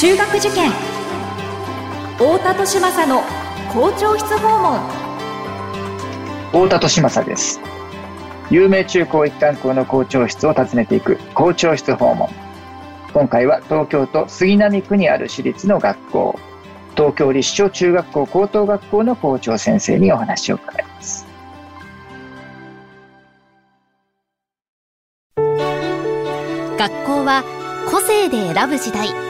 中学受験。太田利政の校長室訪問。太田利政です。有名中高一貫校の校長室を訪ねていく校長室訪問。今回は東京都杉並区にある私立の学校。東京立正中学校高等学校の校長先生にお話を伺います。学校は個性で選ぶ時代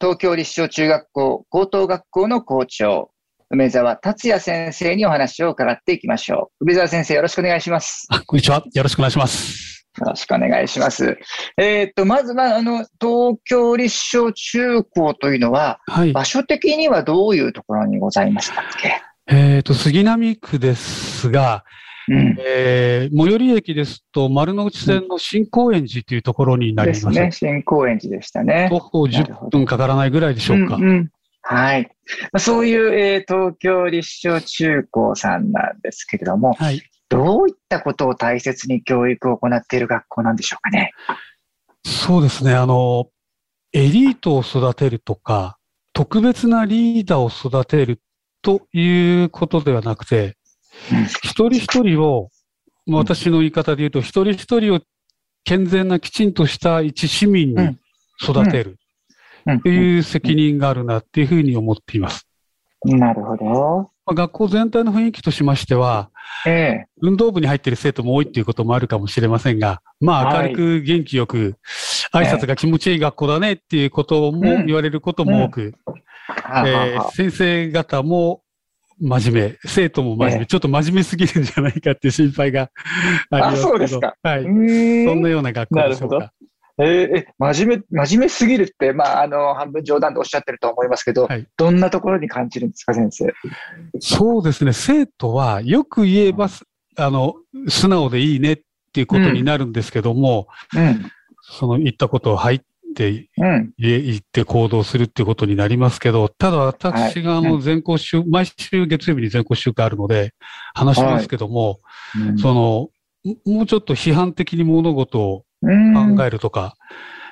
東京立正中学校高等学校の校長梅沢達也先生にお話を伺っていきましょう。梅沢先生、よろしくお願いします。あ、こんにちは。よろしくお願いします。よろしくお願いします。えー、っと、まずは、あの、東京立正中高というのは、はい、場所的にはどういうところにございましたっけ？えー、っと、杉並区ですが、うん、えー、最寄り駅ですと、丸の内線の新高円寺というところになります。ですね、新高円寺でしたね。徒歩10分かからないぐらいでしょうか。うんうんはい。そういう、えー、東京立正中高さんなんですけれども、はい、どういったことを大切に教育を行っている学校なんでしょうかね？そうですね。あの、エリートを育てるとか、特別なリーダーを育てるということではなくて、うん、一人一人を、私の言い方で言うと、一人一人を健全なきちんとした一市民に育てる。っていう責任があるなっていうふうに思っています。なるほど。学校全体の雰囲気としましては、ええ、運動部に入っている生徒も多いっていうこともあるかもしれませんが、まあ明るく元気よく、挨拶が気持ちいい学校だねっていうことも言われることも多く、え先生方も真面目、生徒も真面目、ちょっと真面目すぎるんじゃないかっていう心配がありますけど、そうですか。はい。そんなような学校でしょうか。えー、真面目、真面目すぎるって、まあ、あの、半分冗談でおっしゃってると思いますけど、はい、どんなところに感じるんですか、先生？そうですね。生徒は、よく言えば、あの、素直でいいねっていうことになるんですけども、うん、その言ったことを入って、うん、言って行動するっていうことになりますけど、ただ私があの全校週、はい、毎週月曜日に全校週間あるので話しますけども、はい。うん、その、もうちょっと批判的に物事を考えるとか、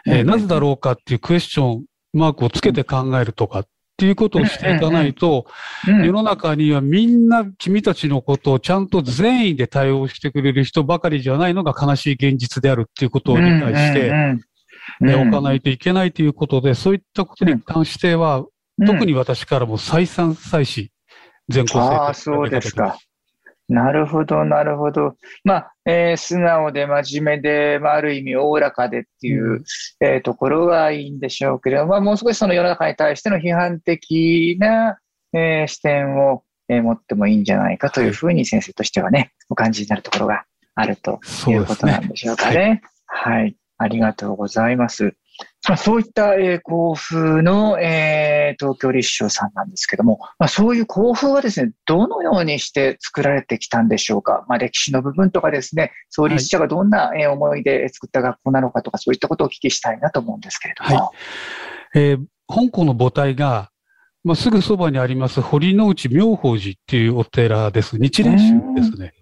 えー、なぜだろうかっていうクエスチョンマークをつけて考えるとかっていうことをしていかないと、世の中にはみんな君たちのことをちゃんと善意で対応してくれる人ばかりじゃないのが悲しい現実であるっていうことを理解して、おかないといけないということで、そういったことに関しては、特に私からも再三再四、全校生ああ、そうですか。なるほど、なるほど。まあ、えー、素直で真面目で、まあ、ある意味おおらかでっていう、うん、えー、ところはいいんでしょうけれども、まあ、もう少しその世の中に対しての批判的な、えー、視点を、えー、持ってもいいんじゃないかというふうに先生としてはね、お感じになるところがあるということなんでしょうかね。ねはい、はい。ありがとうございます。まあ、そういった、えー、校風の、えー、東京立正さんなんですけども、まあ、そういう校風はですね、どのようにして作られてきたんでしょうか？まあ、歴史の部分とかですね、創立者がどんな、え思いで作った学校なのかとか、そういったことをお聞きしたいなと思うんですけれども。はい、えー、本校の母体が、まあ、すぐそばにあります堀之内妙法寺っていうお寺です。日蓮宗ですね。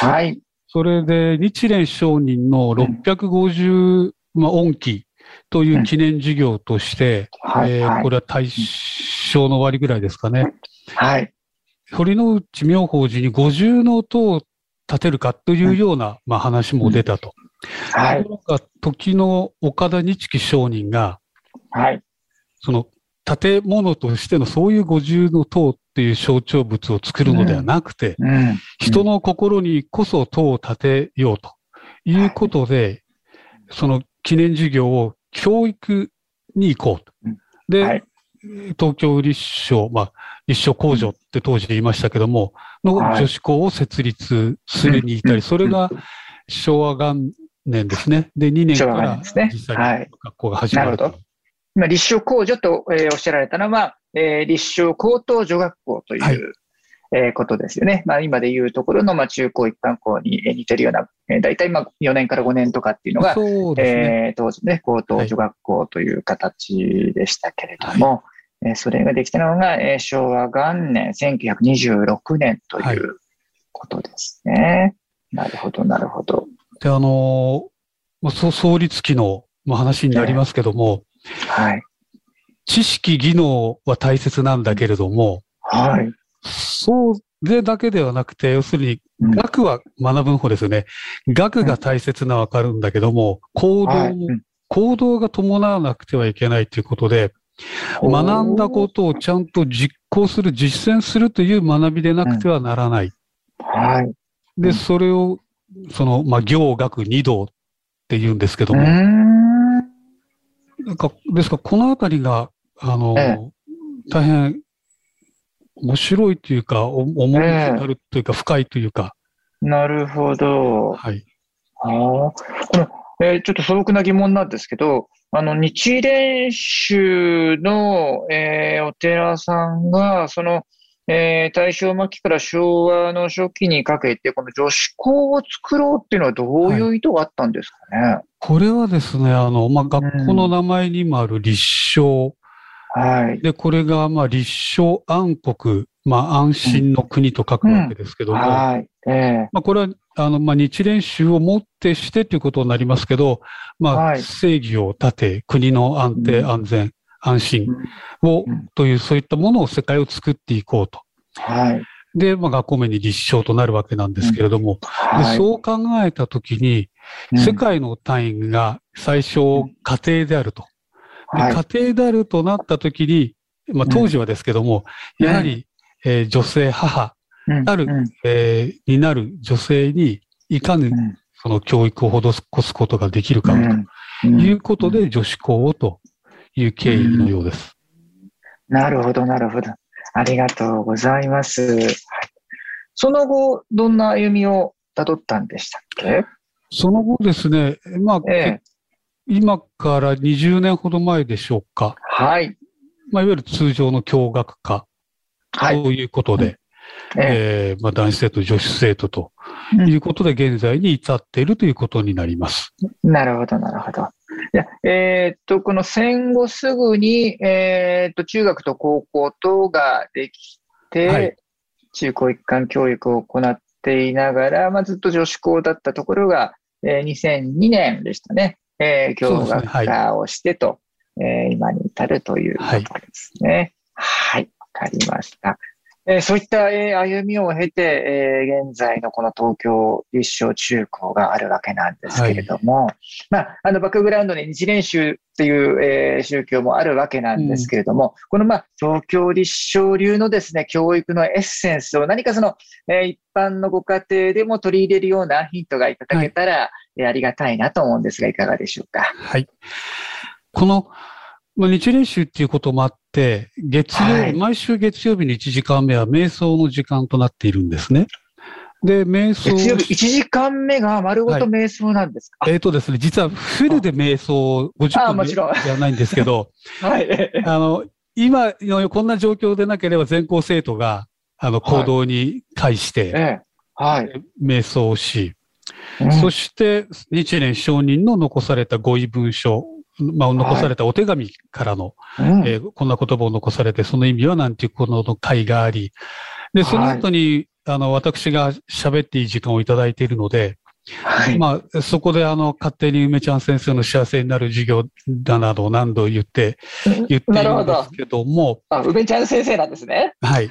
はい。それで日蓮上人の650、まあ、音期という記念事業として、うんえー、これは大正の終わりぐらいですかね。はい。堀之内妙法寺に五重の塔を建てるかというような、まあ、話も出たと。はい。時の岡田日記商人が、はい。その建物としてのそういう五重の塔っていう象徴物を作るのではなくて、うん。うん、人の心にこそ塔を建てようということで、その記念事業を教育に行こうと。で、はい、東京立正、まあ、立正工場って当時言いましたけども、の女子校を設立するに至り、それが昭和元年ですね。で、2年から実際に学校が始まると。今、立正工場と、えー、おっしゃられたのは、えー、立正高等女学校という、はい、えー、ことですよね。まあ、今でいうところの、まあ、中高一貫校に似てるような、えー、大体まあ4年から5年とかっていうのが、ねえー、当時ね、高等女学校という形でしたけれども、はい、えー、それができたのが、えー、昭和元年、1926年ということですね。はい、なるほど、なるほど。で、あのまあ、創立期の話になりますけども、はい。知識、技能は大切なんだけれども、はい。そうでだけではなくて、要するに、学は学ぶ方ですよね。学が大切なわかるんだけども、行動、行動が伴わなくてはいけないということで、学んだことをちゃんと実行する、実践するという学びでなくてはならない。はい。で、それを、その、まあ、行学二道って言うんですけども、なんか、ですから、このあたりが、あの、ええ、大変面白いというか、重いなるというか、深いというか。なるほど。はい。ああ。この、えー、ちょっと素朴な疑問なんですけど、あの、日蓮宗の、えー、お寺さんが、その、えー、大正末期から昭和の初期にかけて、この女子校を作ろうっていうのはどういう意図があったんですかね？はい、これはですね、あの、まあ、学校の名前にもある立正はい。で、これが、まあ、立正安国、まあ、安心の国と書くわけですけども、うんうん、はい。ええー、まあ、これは、あの、まあ、日蓮宗をもってしてということになりますけど、まあ、はい、正義を立て、国の安定、安全、安心を、という、そういったものを世界を作っていこうと。はい。で、まあ、学校名に立証となるわけなんですけれども、はい、でそう考えたときに、世界の単位が最初、家庭であると。はい、家庭であるとなったときに、まあ、当時はですけども、うん、やはり、えー、女性、母なる、うん、えー、になる女性に、いかにその教育を施すことができるかということで、女子校をという経緯のようです。なるほど、なるほど。ありがとうございます。その後、どんな歩みをたどったんでしたっけ？その後ですね、まあ、ええ、今から20年ほど前でしょうか。はい。まあ、いわゆる通常の共学科。はい。ということで、ええー、まあ、男子生徒、女子生徒ということで、現在に至っているということになります。なるほど、なるほど。えー、っと、この戦後すぐに、えー、っと、中学と高校等ができて、はい、中高一貫教育を行っていながら、まあ、ずっと女子校だったところが、えー、2002年でしたね。えー、教学科をしてと、ねはい、えー、今に至るということですね。はい、わ、はい、かりました。えー、そういった、えー、歩みを経て、えー、現在のこの東京立正中高があるわけなんですけれども、はい、まあ、あの、バックグラウンドに日蓮宗っていう、えー、宗教もあるわけなんですけれども、うん、この、まあ、東京立正流のですね、教育のエッセンスを何かその、えー、一般のご家庭でも取り入れるようなヒントがいただけたら、はい、ありがたいなと思うんですが、いかがでしょうか？はい。この、まあ、日蓮宗っていうこともあって、月曜、はい、毎週月曜日の1時間目は瞑想の時間となっているんですね。で、瞑想。月曜日1時間目が丸ごと瞑想なんですか、はい、えっ、ー、とですね、実はフルで瞑想50分じゃないんですけど、はい。あの、今のこんな状況でなければ全校生徒が、あの、行動に介して、はい。瞑想をし、そして、日蓮上人の残されたご遺文書まあ、残されたお手紙からの、はい、えー、こんな言葉を残されて、その意味はなんていうこの会があり、で、その後に、はい、あの、私が喋っていい時間をいただいているので、はい、まあ、そこであの、勝手に梅ちゃん先生の幸せになる授業だなど何度言って、言っているんですけども。あ、梅ちゃん先生なんですね。はい。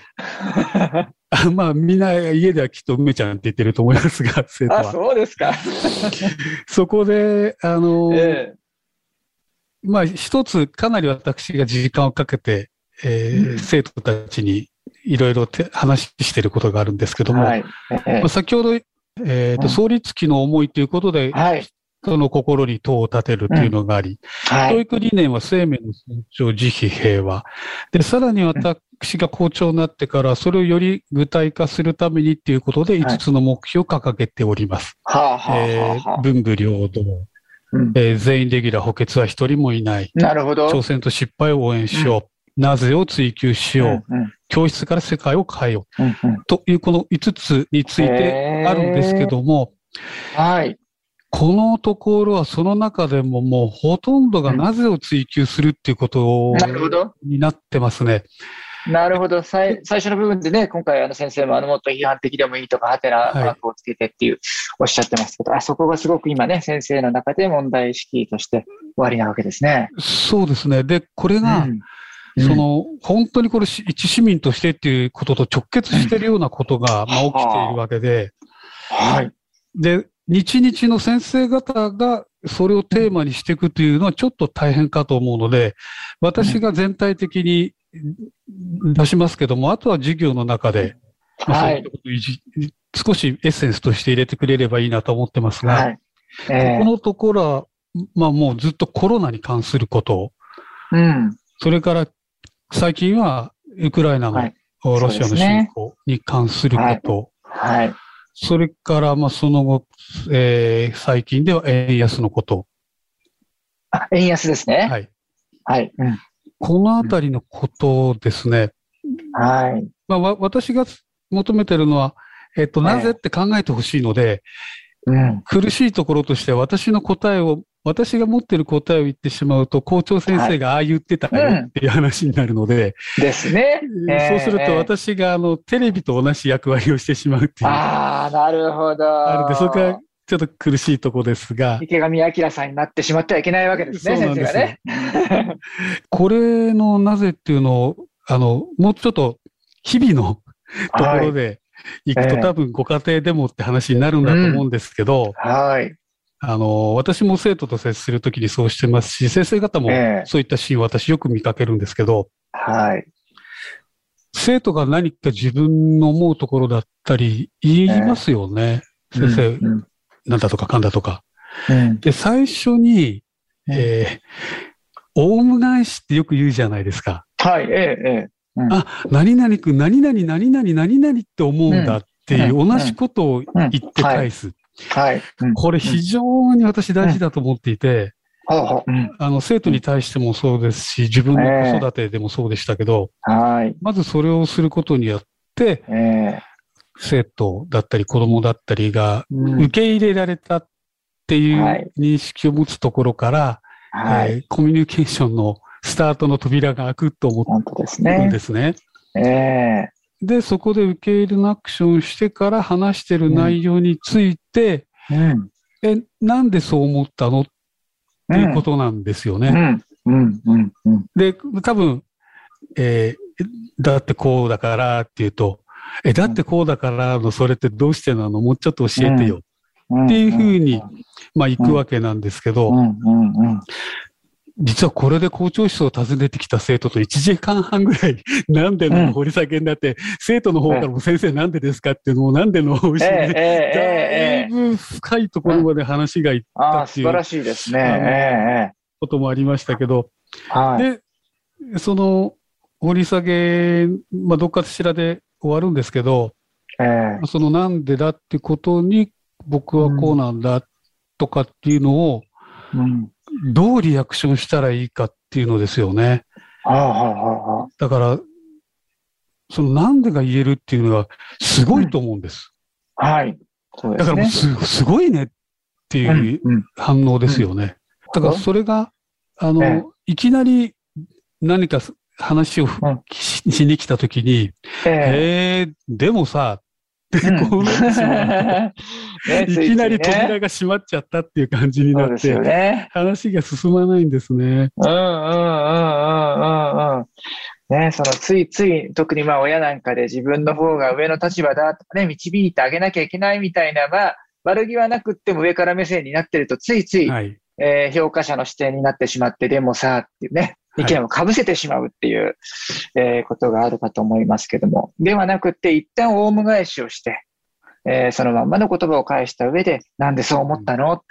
まあ、みんな家ではきっと梅ちゃんって言ってると思いますが、生徒は。あ、そうですか。そこで、あの、えまあ、一つかなり私が時間をかけて、えー、うん、生徒たちにいろいろ話していることがあるんですけども、はい。先ほど、えーと、創立期の思いということで、はい、その心に塔を立てるというのがあり、うん。はい、教育理念は生命の尊重、慈悲、平和。で、さらに私が校長になってから、それをより具体化するためにっていうことで、5つの目標を掲げております。文武両道、うん、えー、全員レギュラー補欠は一人もいない。なるほど。挑戦と失敗を応援しよう。なぜを追求しよう。うんうん、教室から世界を変えよう。うんうん、というこの5つについてあるんですけども、はい。このところはその中でももうほとんどがなぜを追求するっていうことになってますね。なるほど最。最初の部分でね、今回あの先生もあのもっと批判的でもいいとか、はてなマークをつけてっていう、おっしゃってますけど、あそこがすごく今ね、先生の中で問題意識として終わりなわけですね。そうですね。で、これが、うんその、本当にこれ、一市民としてっていうことと直結しているようなことが、まあ、起きているわけで、はい。で、日々の先生方がそれをテーマにしていくというのはちょっと大変かと思うので、私が全体的に出しますけども、あとは授業の中で、はい、少しエッセンスとして入れてくれればいいなと思ってますが、はい。えー、ここのところは、まあもうずっとコロナに関すること、うん、それから最近はウクライナの、ロシアの侵攻に関すること、はい、それからまあその後、えー、最近では円安のこと。あ、円安ですね。はい。はい。うんこのあたりのことですね。はい。まあ、私が求めてるのは、えっ、と、なぜって考えてほしいので、うん、苦しいところとして私の答えを、私が持ってる答えを言ってしまうと、校長先生がああ言ってたよっていう話になるので、ですね。そうすると私があの、テレビと同じ役割をしてしまうっていう。ああ、なるほど。あるんで、そこがちょっと苦しいとこですが。池上彰さんになってしまってはいけないわけですね、先生がね。これのなぜっていうのを、あの、もうちょっと日々のところで行くと、はい、多分ご家庭でもって話になるんだと思うんですけど、うん、はい。あの、私も生徒と接するときにそうしてますし、先生方もそういったシーンを私よく見かけるんですけど、はい。生徒が何か自分の思うところだったり言いますよね。先生、うん、なんだとかかんだとか。うん、で、最初に、えー、オウム返しってよく言うじゃないですか。はい、ええ、ええ。うん、あ、何々くん、何々、何々、何々って思うんだっていう、同じことを言って返す。はい。これ非常に私大事だと思っていて、あの、生徒に対してもそうですし、自分の子育てでもそうでしたけど、はい。まずそれをすることによって、え生徒だったり子供だったりが受け入れられたっていう認識を持つところから、はい、えー、コミュニケーションのスタートの扉が開くと思ってるんですね。ええ。ー、で、そこで受け入れのアクションしてから話してる内容について、うん、え、なんでそう思ったの？っていうことなんですよね。で、多分、えー、だってこうだからっていうと、え、だってこうだからの、それってどうしてなの？もうちょっと教えてよ。っていうふうに、まあ行くわけなんですけど、実はこれで校長室を訪ねてきた生徒と1時間半ぐらい、なんでの掘り下げになって、生徒の方からも先生なんでですかっていうのをなんでの教えて、だいぶ深いところまで話がいったっていう。素晴らしいですね。こともありましたけど、で、その掘り下げ、まあどっかしらで終わるんですけど、えー、そのなんでだってことに僕はこうなんだとかっていうのを、どうリアクションしたらいいかっていうのですよね。だから、そのなんでが言えるっていうのはすごいと思うんです。うん、はい。ね、だからすすごいねっていう反応ですよね。だからそれが、あの、えいきなり何か話をしに来たときに、えー、でもさ、ってこうなってしまう。いきなり扉が閉まっちゃったっていう感じになって、ね、話が進まないんですね。うんうんうんうんうん。ね、そのついつい、特にまあ親なんかで自分の方が上の立場だとかね、導いてあげなきゃいけないみたいな、まあ、悪気はなくっても上から目線になってると、ついつい、はい、えー、評価者の視点になってしまって、でもさ、っていうね、意見をかぶせてしまうっていう、はい、えー、ことがあるかと思いますけども、ではなくて、一旦オウム返しをして、えー、そのまんまの言葉を返した上で、なんでそう思ったの？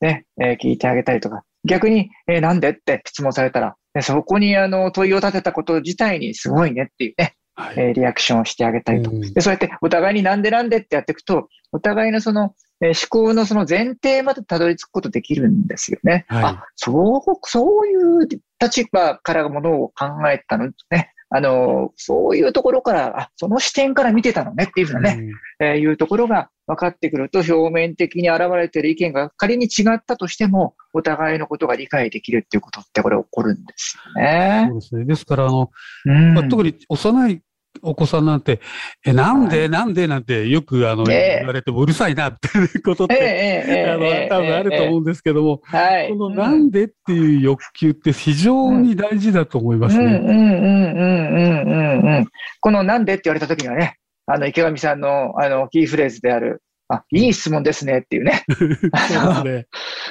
ね、えー、聞いてあげたりとか、逆に、えー、なんで？って質問されたら、そこにあの問いを立てたこと自体にすごいねっていうね、はい、えー、リアクションをしてあげたりと、で。そうやってお互いになんでなんでってやっていくと、お互いのその、えー、思考のその前提までたどり着くことできるんですよね。はい、あ、そう、そういう立場からものを考えたのね。あの、そういうところから、あ、その視点から見てたのねっていうふうなね、うん、えー、いうところが分かってくると、表面的に現れている意見が仮に違ったとしても、お互いのことが理解できるっていうことって、これ起こるんですよね。そうですね。ですから、あの、うん、まあ、特に幼いお子さんなんて、え、なんで、はい、なんでなんてよくあの、言われてもうるさいなっていうことって、あの、多分あると思うんですけども、はい、このなんでっていう欲求って非常に大事だと思いますね。うんうんうんうんうんうん。このなんでって言われた時にはね、あの、池上さんのあの、キーフレーズである、あ、いい質問ですねっていうね。そね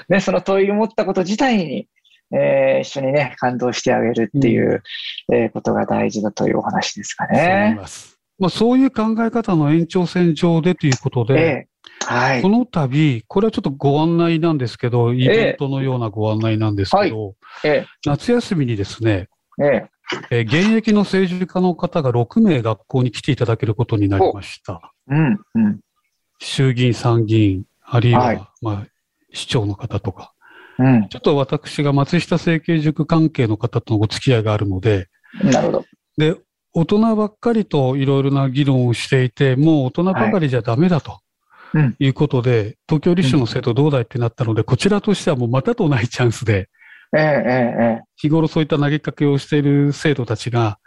ね、その問いを持ったこと自体に、えー、一緒にね、感動してあげるっていう、うん、えー、ことが大事だというお話ですかね。まあ、そういう考え方の延長線上でということで、えー、はい、この度、これはちょっとご案内なんですけど、イベントのようなご案内なんですけど、えーはい、夏休みにですね、ええ。ー、現役の政治家の方が6名学校に来ていただけることになりました。うんうん、衆議院、参議院、あるいは、はい、まあ、市長の方とか、うん、ちょっと私が松下政経塾関係の方とのお付き合いがあるので、なるほど。で、大人ばっかりといろいろな議論をしていて、もう大人ばかりじゃダメだと。い、うことで、東京立種の生徒どうだいってなったので、こちらとしてはもうまたとないチャンスで、ええええ、日頃そういった投げかけをしている生徒たちが、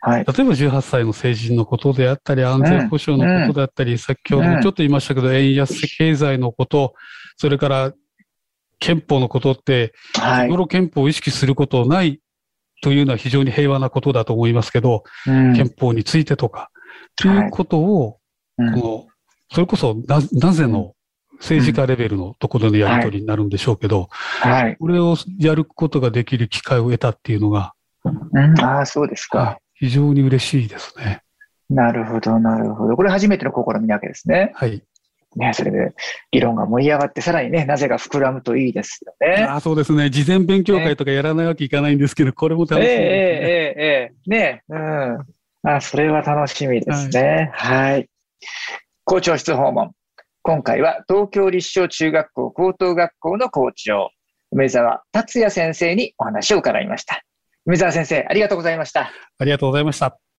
はい、例えば18歳の成人のことであったり、安全保障のことであったり、うん、先ほどもちょっと言いましたけど、円安経済のこと、それから憲法のことって、日頃憲法を意識することないというのは非常に平和なことだと思いますけど、うん、憲法についてとか、ということを、はい、この、それこそな、なぜの政治家レベルのところのやり取りになるんでしょうけど、はい、これをやることができる機会を得たっていうのが、うん、ああ、そうですか、非常に嬉しいですね。なるほど、なるほど。これ初めての試みなわけですね。はい。ね、それで議論が盛り上がって、さらにね、なぜが膨らむといいですよね。あそうですね。事前勉強会とかやらないわけいかないんですけど、ね、これも楽しみですね。ええええええね、うん。あ、それは楽しみですね。はい、はい。校長室訪問。今回は東京立正中学校高等学校の校長、梅沢達也先生にお話を伺いました。梅沢先生、ありがとうございました。ありがとうございました。